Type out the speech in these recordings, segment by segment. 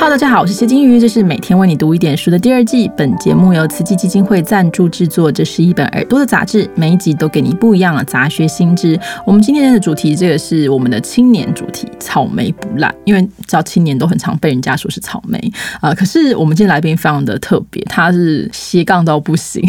Hello，大家好，我是谢金鱼，这是每天为你读一点书的第二季。本节目由慈济基金会赞助制作，这是一本耳朵的杂志，每一集都给你不一样的杂学新知。我们今天的主题，这个是我们的青年主题，草莓不烂，因为知道青年都很常被人家说是草莓啊。可是我们今天来宾非常的特别，他是斜杠到不行，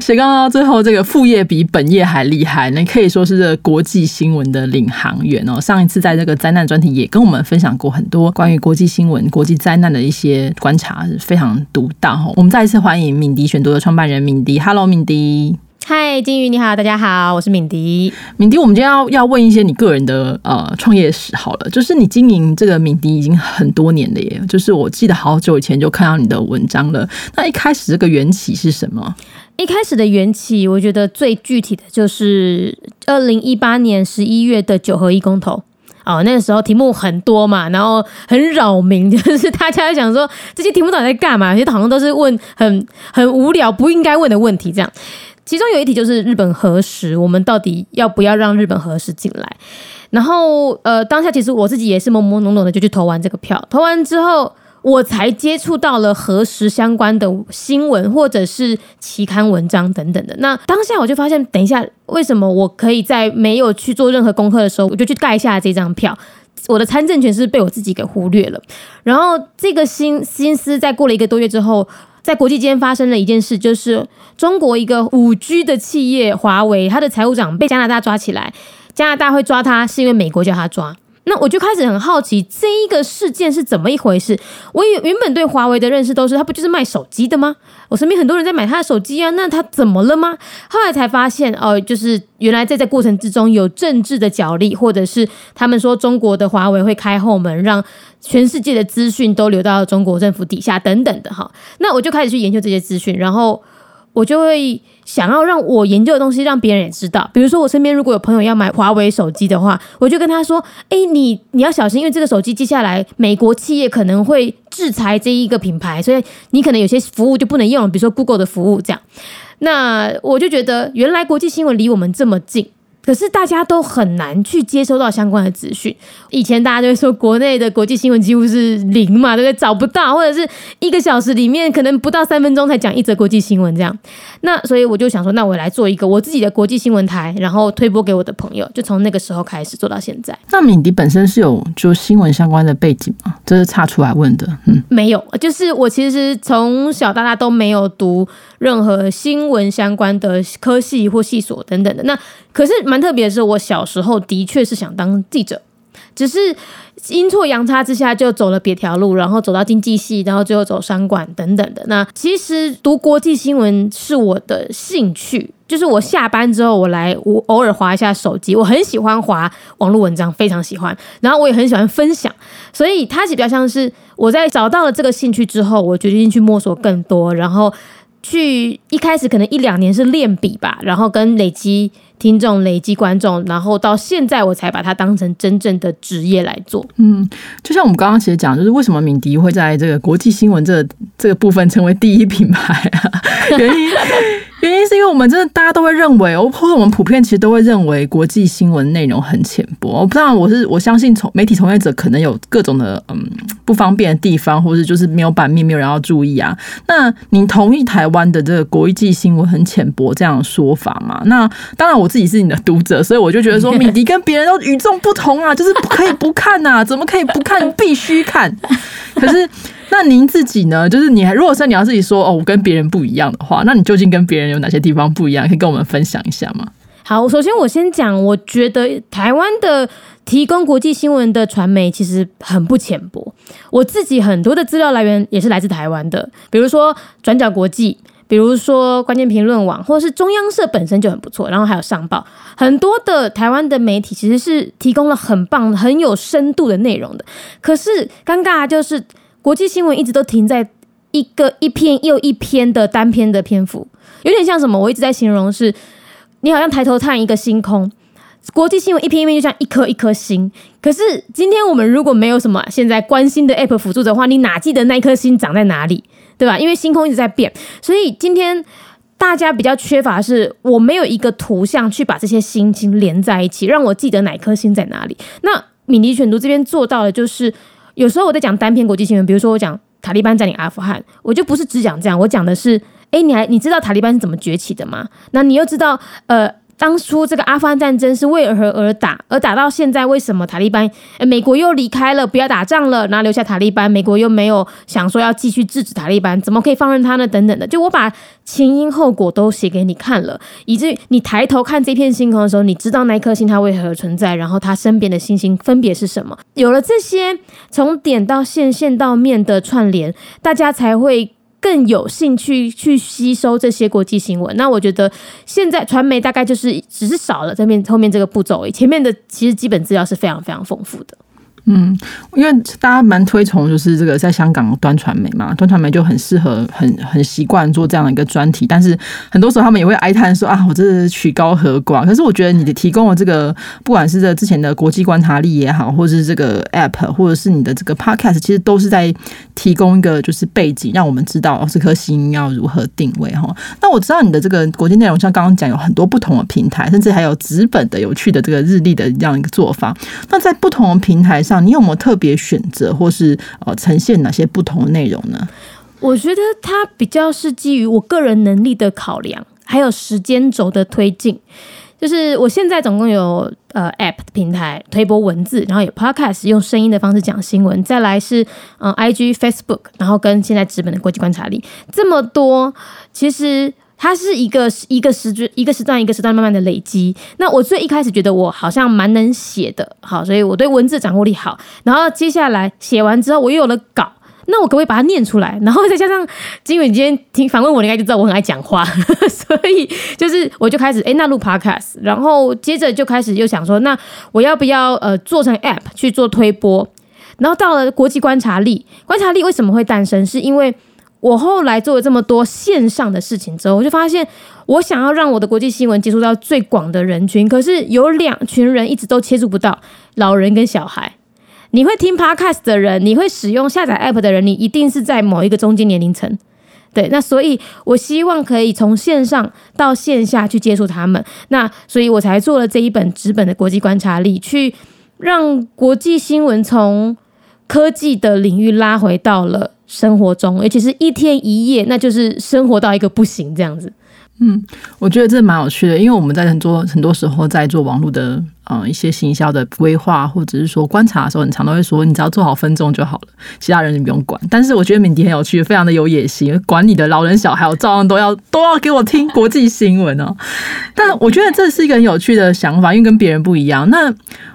斜杠到最后这个副业比本业还厉害，那可以说是这个国际新闻的领航员哦。上一次在这个灾难专题也跟我们分享过很多关于国际新闻。国际灾难的一些观察是非常独到哈。我们再一次欢迎敏迪选读的创办人敏迪。Hello，敏迪。嗨，金鱼你好，大家好，我是敏迪。敏迪，我们今天要要问一些你个人的呃创业史好了。就是你经营这个敏迪已经很多年了耶。就是我记得好久以前就看到你的文章了。那一开始这个缘起是什么？一开始的缘起，我觉得最具体的就是二零一八年十一月的九合一公投。哦，那个时候题目很多嘛，然后很扰民，就是大家想说这些题目到底在干嘛？其实好像都是问很很无聊、不应该问的问题。这样，其中有一题就是日本核实，我们到底要不要让日本核实进来？然后，呃，当下其实我自己也是懵懵懂懂的就去投完这个票，投完之后。我才接触到了核实相关的新闻或者是期刊文章等等的。那当下我就发现，等一下，为什么我可以在没有去做任何功课的时候，我就去盖下这张票？我的参政权是被我自己给忽略了。然后这个心心思在过了一个多月之后，在国际间发生了一件事，就是中国一个五 G 的企业华为，它的财务长被加拿大抓起来。加拿大会抓他，是因为美国叫他抓。那我就开始很好奇这一个事件是怎么一回事。我原原本对华为的认识都是，它不就是卖手机的吗？我身边很多人在买他的手机啊，那他怎么了吗？后来才发现，哦，就是原来在这过程之中有政治的角力，或者是他们说中国的华为会开后门，让全世界的资讯都流到中国政府底下等等的哈。那我就开始去研究这些资讯，然后我就会。想要让我研究的东西让别人也知道，比如说我身边如果有朋友要买华为手机的话，我就跟他说：“哎，你你要小心，因为这个手机接下来美国企业可能会制裁这一个品牌，所以你可能有些服务就不能用，比如说 Google 的服务这样。”那我就觉得原来国际新闻离我们这么近。可是大家都很难去接收到相关的资讯。以前大家都会说，国内的国际新闻几乎是零嘛，对不对？找不到，或者是一个小时里面可能不到三分钟才讲一则国际新闻这样。那所以我就想说，那我来做一个我自己的国际新闻台，然后推播给我的朋友。就从那个时候开始做到现在。那敏迪本身是有就新闻相关的背景吗？这是岔出来问的。嗯，没有，就是我其实从小到大都没有读任何新闻相关的科系或系所等等的。那可是蛮特别的是，我小时候的确是想当记者，只是阴错阳差之下就走了别条路，然后走到经济系，然后最后走商管等等的。那其实读国际新闻是我的兴趣，就是我下班之后我来我偶尔划一下手机，我很喜欢划网络文章，非常喜欢，然后我也很喜欢分享，所以它比较像是我在找到了这个兴趣之后，我决定去摸索更多，然后去一开始可能一两年是练笔吧，然后跟累积。听众累积观众，然后到现在我才把它当成真正的职业来做。嗯，就像我们刚刚其实讲，就是为什么敏迪会在这个国际新闻这这个部分成为第一品牌啊？原因。原因是因为我们真的大家都会认为，或者我们普遍其实都会认为国际新闻内容很浅薄。我不知道，我是我相信从媒体从业者可能有各种的嗯不方便的地方，或者就是没有版面，没有人要注意啊。那你同意台湾的这个国际新闻很浅薄这样的说法吗？那当然，我自己是你的读者，所以我就觉得说，米迪跟别人都与众不同啊，就是不可以不看呐，怎么可以不看？必须看。可是。那您自己呢？就是你，如果说你要自己说哦，我跟别人不一样的话，那你究竟跟别人有哪些地方不一样？可以跟我们分享一下吗？好，首先我先讲，我觉得台湾的提供国际新闻的传媒其实很不浅薄。我自己很多的资料来源也是来自台湾的，比如说转角国际，比如说关键评论网，或者是中央社本身就很不错，然后还有上报，很多的台湾的媒体其实是提供了很棒、很有深度的内容的。可是尴尬就是。国际新闻一直都停在一个一篇又一篇的单篇的篇幅，有点像什么？我一直在形容是，你好像抬头看一个星空，国际新闻一篇一篇就像一颗一颗星。可是今天我们如果没有什么现在关心的 app 辅助的话，你哪记得那颗星长在哪里？对吧？因为星空一直在变，所以今天大家比较缺乏的是，我没有一个图像去把这些星星连在一起，让我记得哪颗星在哪里。那敏迪选读这边做到的就是。有时候我在讲单篇国际新闻，比如说我讲塔利班占领阿富汗，我就不是只讲这样，我讲的是，哎，你还你知道塔利班是怎么崛起的吗？那你又知道，呃。当初这个阿富汗战争是为何而打？而打到现在，为什么塔利班？美国又离开了，不要打仗了，然后留下塔利班。美国又没有想说要继续制止塔利班，怎么可以放任他呢？等等的，就我把前因后果都写给你看了，以至于你抬头看这片星空的时候，你知道那颗星它为何存在，然后它身边的星星分别是什么。有了这些从点到线、线到面的串联，大家才会。更有兴趣去吸收这些国际新闻，那我觉得现在传媒大概就是只是少了这面后面这个步骤，前面的其实基本资料是非常非常丰富的。嗯，因为大家蛮推崇，就是这个在香港端传媒嘛，端传媒就很适合，很很习惯做这样的一个专题。但是很多时候他们也会哀叹说啊，我这是曲高和寡。可是我觉得你的提供的这个，不管是这之前的国际观察力也好，或者是这个 App，或者是你的这个 Podcast，其实都是在提供一个就是背景，让我们知道这颗星要如何定位哈。那我知道你的这个国际内容，像刚刚讲有很多不同的平台，甚至还有纸本的有趣的这个日历的这样一个做法。那在不同的平台上。你有没有特别选择，或是呃呈现哪些不同的内容呢？我觉得它比较是基于我个人能力的考量，还有时间轴的推进。就是我现在总共有呃 App 平台推播文字，然后有 Podcast 用声音的方式讲新闻，再来是嗯 IG、Facebook，然后跟现在直本的国际观察力这么多，其实。它是一个一个时段一个时段一个时段慢慢的累积。那我最一开始觉得我好像蛮能写的，好，所以我对文字掌握力好。然后接下来写完之后，我又有了稿，那我可不可以把它念出来？然后再加上金伟，你今天听反问我，应该就知道我很爱讲话，所以就是我就开始哎，那录 podcast，然后接着就开始又想说，那我要不要呃做成 app 去做推播？然后到了国际观察力，观察力为什么会诞生？是因为我后来做了这么多线上的事情之后，我就发现，我想要让我的国际新闻接触到最广的人群，可是有两群人一直都接触不到：老人跟小孩。你会听 podcast 的人，你会使用下载 app 的人，你一定是在某一个中间年龄层。对，那所以我希望可以从线上到线下去接触他们。那所以我才做了这一本纸本的国际观察力，去让国际新闻从科技的领域拉回到了。生活中，尤其是一天一夜，那就是生活到一个不行这样子。嗯，我觉得这蛮有趣的，因为我们在很多很多时候在做网络的呃一些行销的规划，或者是说观察的时候，很常都会说，你只要做好分众就好了，其他人你不用管。但是我觉得敏迪很有趣，非常的有野心，管你的老人小孩，我照样都要都要给我听国际新闻哦。但我觉得这是一个很有趣的想法，因为跟别人不一样。那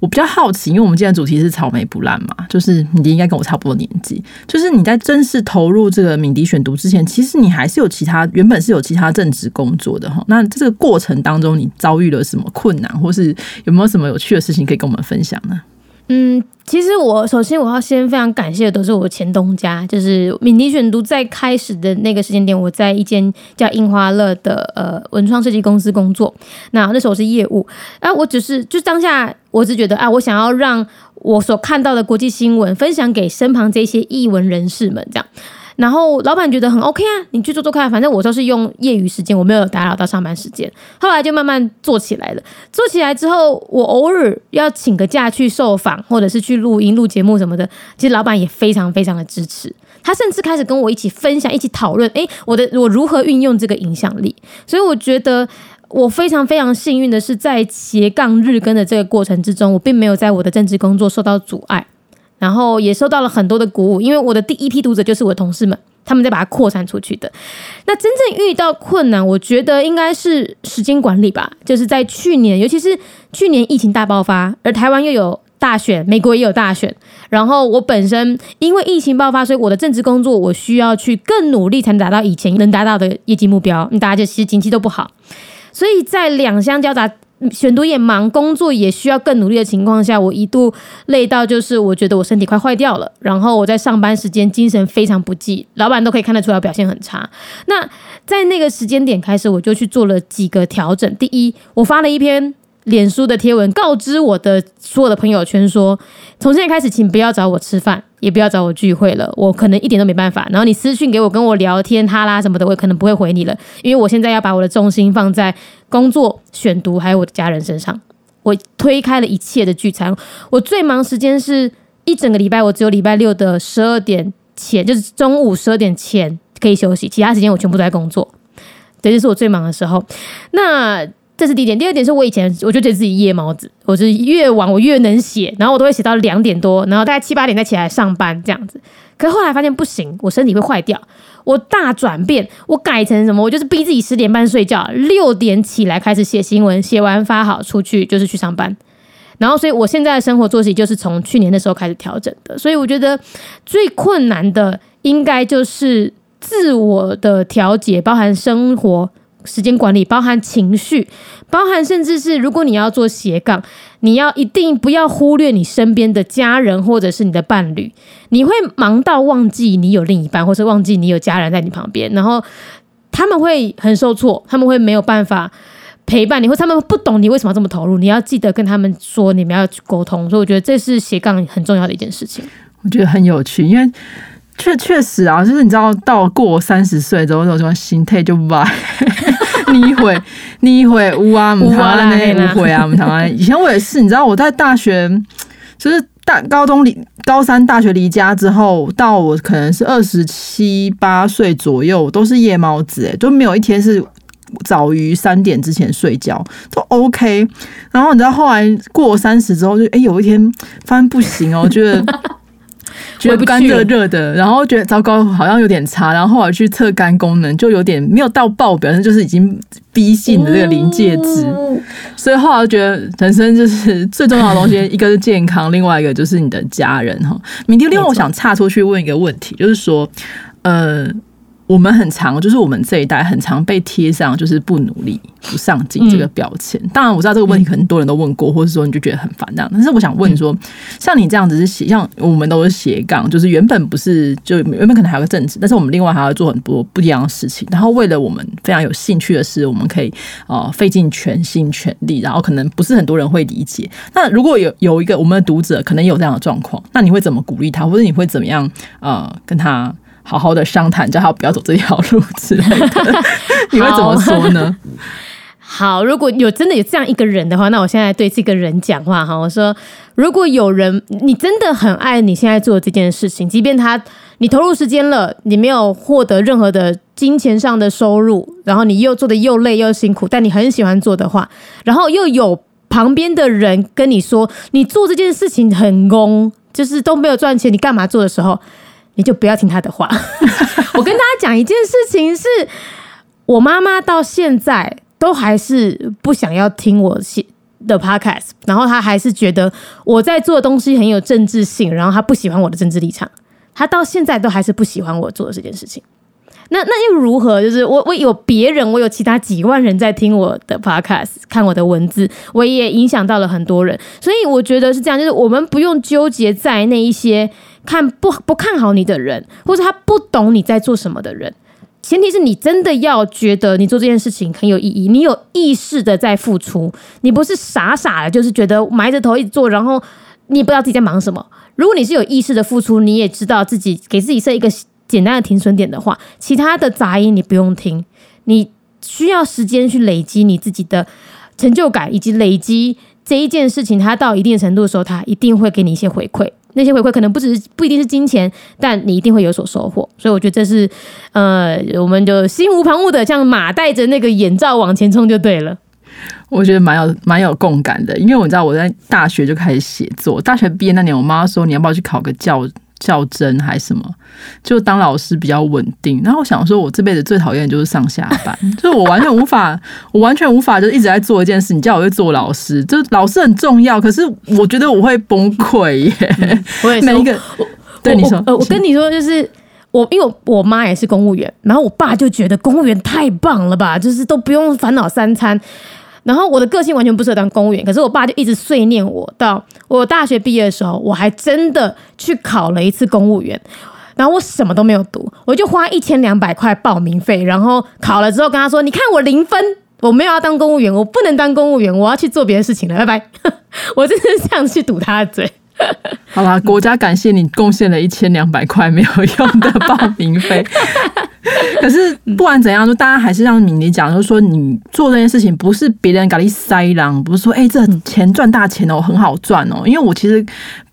我比较好奇，因为我们今天主题是草莓不烂嘛，就是敏迪应该跟我差不多年纪，就是你在正式投入这个敏迪选读之前，其实你还是有其他原本是有其他正职工作的哈。那这个过程当中，你遭遇了什么困难，或是有没有什么有趣的事情可以跟我们分享呢？嗯，其实我首先我要先非常感谢的都是我前东家，就是敏迪选读在开始的那个时间点，我在一间叫樱花乐的呃文创设计公司工作。那那时候是业务，啊，我只是就当下我只觉得啊，我想要让我所看到的国际新闻分享给身旁这些译文人士们，这样。然后老板觉得很 OK 啊，你去做做看，反正我都是用业余时间，我没有打扰到上班时间。后来就慢慢做起来了。做起来之后，我偶尔要请个假去受访，或者是去录音、录节目什么的，其实老板也非常非常的支持。他甚至开始跟我一起分享、一起讨论，哎，我的我如何运用这个影响力。所以我觉得我非常非常幸运的是，在斜杠日更的这个过程之中，我并没有在我的政治工作受到阻碍。然后也受到了很多的鼓舞，因为我的第一批读者就是我的同事们，他们在把它扩散出去的。那真正遇到困难，我觉得应该是时间管理吧。就是在去年，尤其是去年疫情大爆发，而台湾又有大选，美国也有大选，然后我本身因为疫情爆发，所以我的政治工作我需要去更努力，才能达到以前能达到的业绩目标。大家就其实经济都不好，所以在两相交杂。选读也忙，工作也需要更努力的情况下，我一度累到就是我觉得我身体快坏掉了。然后我在上班时间精神非常不济，老板都可以看得出来表现很差。那在那个时间点开始，我就去做了几个调整。第一，我发了一篇。脸书的贴文告知我的所有的朋友圈说，从现在开始，请不要找我吃饭，也不要找我聚会了，我可能一点都没办法。然后你私信给我，跟我聊天哈拉什么的，我可能不会回你了，因为我现在要把我的重心放在工作、选读还有我的家人身上。我推开了一切的聚餐，我最忙时间是。一整个礼拜我只有礼拜六的十二点前，就是中午十二点前可以休息，其他时间我全部都在工作。这就是我最忙的时候。那这是第一点，第二点是我以前我就觉得自己夜猫子，我是越晚我越能写，然后我都会写到两点多，然后大概七八点再起来上班这样子。可是后来发现不行，我身体会坏掉。我大转变，我改成什么？我就是逼自己十点半睡觉，六点起来开始写新闻，写完发好出去就是去上班。然后，所以我现在的生活作息就是从去年的时候开始调整的。所以我觉得最困难的应该就是自我的调节，包含生活。时间管理包含情绪，包含甚至是如果你要做斜杠，你要一定不要忽略你身边的家人或者是你的伴侣，你会忙到忘记你有另一半，或是忘记你有家人在你旁边，然后他们会很受挫，他们会没有办法陪伴你，或他们不懂你为什么这么投入，你要记得跟他们说，你们要去沟通。所以我觉得这是斜杠很重要的一件事情。我觉得很有趣，因为。确确实啊，就是你知道，到过三十岁之后，那种心态就歪。你会，你会乌啊，唔谈啊，那会啊，唔谈啊。以前我也是，你知道，我在大学，就是大高中离高三大学离家之后，到我可能是二十七八岁左右，都是夜猫子，哎，都没有一天是早于三点之前睡觉，都 OK。然后你知道，后来过三十之后，就哎，有一天发现不行哦，觉得。觉得干热热的，然后觉得糟糕，好像有点差，然后后来去测肝功能，就有点没有到爆表，就是已经逼近的这个临界值，所以后来觉得人生就是最重要的东西，一个是健康，另外一个就是你的家人哈。明天另外我想岔出去问一个问题，就是说，呃。我们很常，就是我们这一代很常被贴上就是不努力、不上进这个标签。当然，我知道这个问题很多人都问过，或者说你就觉得很烦那样。但是我想问说，像你这样子是斜，像我们都是斜杠，就是原本不是就原本可能还有个正职，但是我们另外还要做很多不一样的事情。然后为了我们非常有兴趣的事，我们可以呃费尽全心全力，然后可能不是很多人会理解。那如果有有一个我们的读者可能有这样的状况，那你会怎么鼓励他，或者你会怎么样呃跟他？好好的商谈，叫他不要走这条路之类的，你会怎么说呢？好，如果有真的有这样一个人的话，那我现在对这个人讲话哈，我说，如果有人你真的很爱你现在做的这件事情，即便他你投入时间了，你没有获得任何的金钱上的收入，然后你又做的又累又辛苦，但你很喜欢做的话，然后又有旁边的人跟你说，你做这件事情很功，就是都没有赚钱，你干嘛做的时候？你就不要听他的话。我跟大家讲一件事情，是我妈妈到现在都还是不想要听我写的 podcast，然后她还是觉得我在做的东西很有政治性，然后她不喜欢我的政治立场，她到现在都还是不喜欢我做的这件事情。那那又如何？就是我我有别人，我有其他几万人在听我的 podcast，看我的文字，我也影响到了很多人。所以我觉得是这样，就是我们不用纠结在那一些。看不不看好你的人，或者他不懂你在做什么的人，前提是你真的要觉得你做这件事情很有意义，你有意识的在付出，你不是傻傻的，就是觉得埋着头一直做，然后你也不知道自己在忙什么。如果你是有意识的付出，你也知道自己给自己设一个简单的停损点的话，其他的杂音你不用听，你需要时间去累积你自己的成就感，以及累积这一件事情，它到一定程度的时候，它一定会给你一些回馈。那些回馈可能不只是不一定是金钱，但你一定会有所收获。所以我觉得这是，呃，我们就心无旁骛的，像马带着那个眼罩往前冲就对了。我觉得蛮有蛮有共感的，因为我知道我在大学就开始写作，大学毕业那年，我妈说你要不要去考个教。较真还是什么？就当老师比较稳定。然后我想说，我这辈子最讨厌的就是上下班，就是我完全无法，我完全无法，就一直在做一件事。你叫我去做老师，就老师很重要，可是我觉得我会崩溃耶。我也 每一个，对你说，呃，我跟你说，就是我，因为我妈也是公务员，然后我爸就觉得公务员太棒了吧，就是都不用烦恼三餐。然后我的个性完全不适合当公务员，可是我爸就一直碎念我。到我大学毕业的时候，我还真的去考了一次公务员，然后我什么都没有读，我就花一千两百块报名费，然后考了之后跟他说：“你看我零分，我没有要当公务员，我不能当公务员，我要去做别的事情了，拜拜。”我真是这样去堵他的嘴。好啦，国家感谢你贡献了一千两百块没有用的报名费。可是不管怎样，就大家还是让敏妮讲，就是说你做这件事情不是别人给你塞狼，不是说哎这钱赚大钱哦，很好赚哦。因为我其实。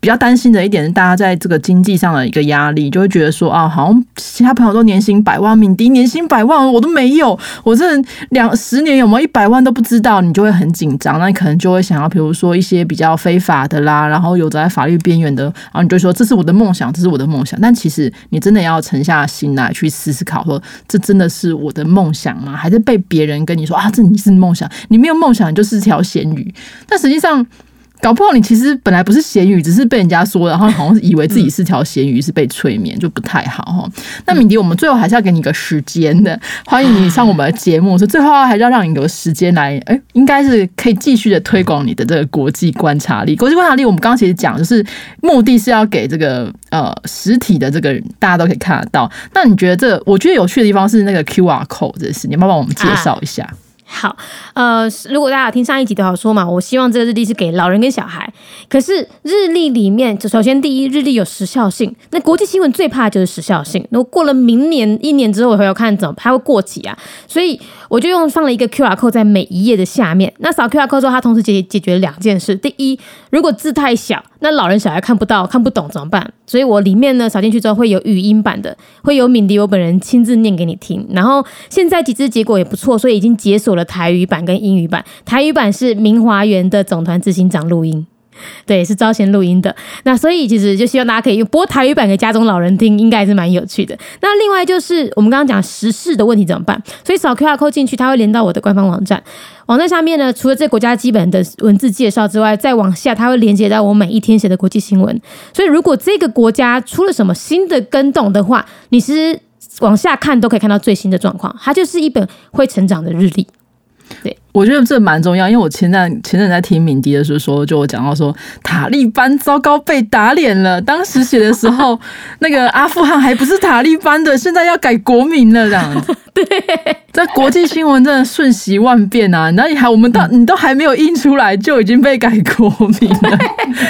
比较担心的一点是，大家在这个经济上的一个压力，就会觉得说啊，好像其他朋友都年薪百万，敏迪年薪百万，我都没有，我这两十年有没有一百万都不知道，你就会很紧张，那你可能就会想要，比如说一些比较非法的啦，然后有在法律边缘的，然后你就说这是我的梦想，这是我的梦想，但其实你真的要沉下心来去思思考，说这真的是我的梦想吗？还是被别人跟你说啊，这你是梦想，你没有梦想，你就是条咸鱼，但实际上。搞不好你其实本来不是咸鱼，只是被人家说，然后好像以为自己是条咸鱼，是被催眠，就不太好哈。那敏迪，我们最后还是要给你个时间的，欢迎你上我们的节目，是最后还是要让你有时间来，哎，应该是可以继续的推广你的这个国际观察力。国际观察力，我们刚刚其实讲，就是目的是要给这个呃实体的这个大家都可以看得到。那你觉得这我觉得有趣的地方是那个 Q R code 这事，你要不要帮我们介绍一下？好，呃，如果大家有听上一集都好说嘛，我希望这个日历是给老人跟小孩。可是日历里面，首先第一，日历有时效性。那国际新闻最怕的就是时效性。那过了明年一年之后，我回头看怎么它会过期啊？所以我就用放了一个 Q R code 在每一页的下面。那扫 Q R code 之后，它同时解解决两件事。第一，如果字太小，那老人小孩看不到、看不懂怎么办？所以我里面呢扫进去之后会有语音版的，会有敏迪我本人亲自念给你听。然后现在几支结果也不错，所以已经解锁了台语版跟英语版。台语版是明华园的总团执行长录音。对，是招贤录音的。那所以其实就希望大家可以用播台语版给家中老人听，应该是蛮有趣的。那另外就是我们刚刚讲时事的问题怎么办？所以扫 QR code 进去，它会连到我的官方网站。网站下面呢，除了这国家基本的文字介绍之外，再往下它会连接到我每一天写的国际新闻。所以如果这个国家出了什么新的更动的话，你是往下看都可以看到最新的状况。它就是一本会成长的日历。对。我觉得这蛮重要，因为我前阵前阵在听敏迪的时候说，就我讲到说塔利班糟糕被打脸了。当时写的时候，那个阿富汗还不是塔利班的，现在要改国名了，这样子。对，这国际新闻真的瞬息万变啊！那你还我们到你都还没有印出来，就已经被改国名了，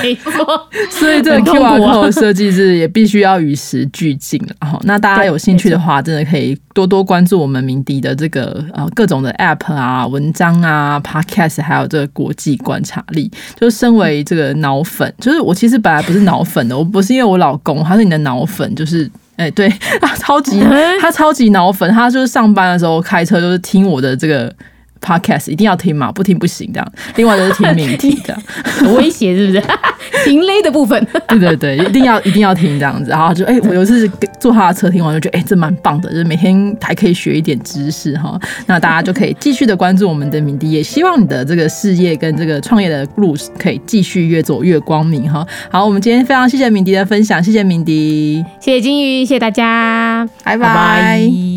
没错。所以这个 Q R code 设计是也必须要与时俱进了。那大家有兴趣的话，真的可以多多关注我们鸣笛的这个呃各种的 App 啊文章。啊，Podcast 还有这个国际观察力，就是身为这个脑粉，就是我其实本来不是脑粉的，我不是因为我老公他是你的脑粉，就是哎，对 他超级他超级脑粉，他就是上班的时候开车就是听我的这个。Podcast 一定要听嘛，不听不行这样。另外就是听命题 的威胁是不是？情勒的部分。对对对，一定要一定要听这样子。然后就哎，我有一次坐他的车听完就觉得哎，这蛮棒的，就是每天还可以学一点知识哈。那大家就可以继续的关注我们的敏迪，也希望你的这个事业跟这个创业的路可以继续越走越光明哈。好，我们今天非常谢谢敏迪的分享，谢谢敏迪，谢谢金鱼，谢谢大家，拜拜。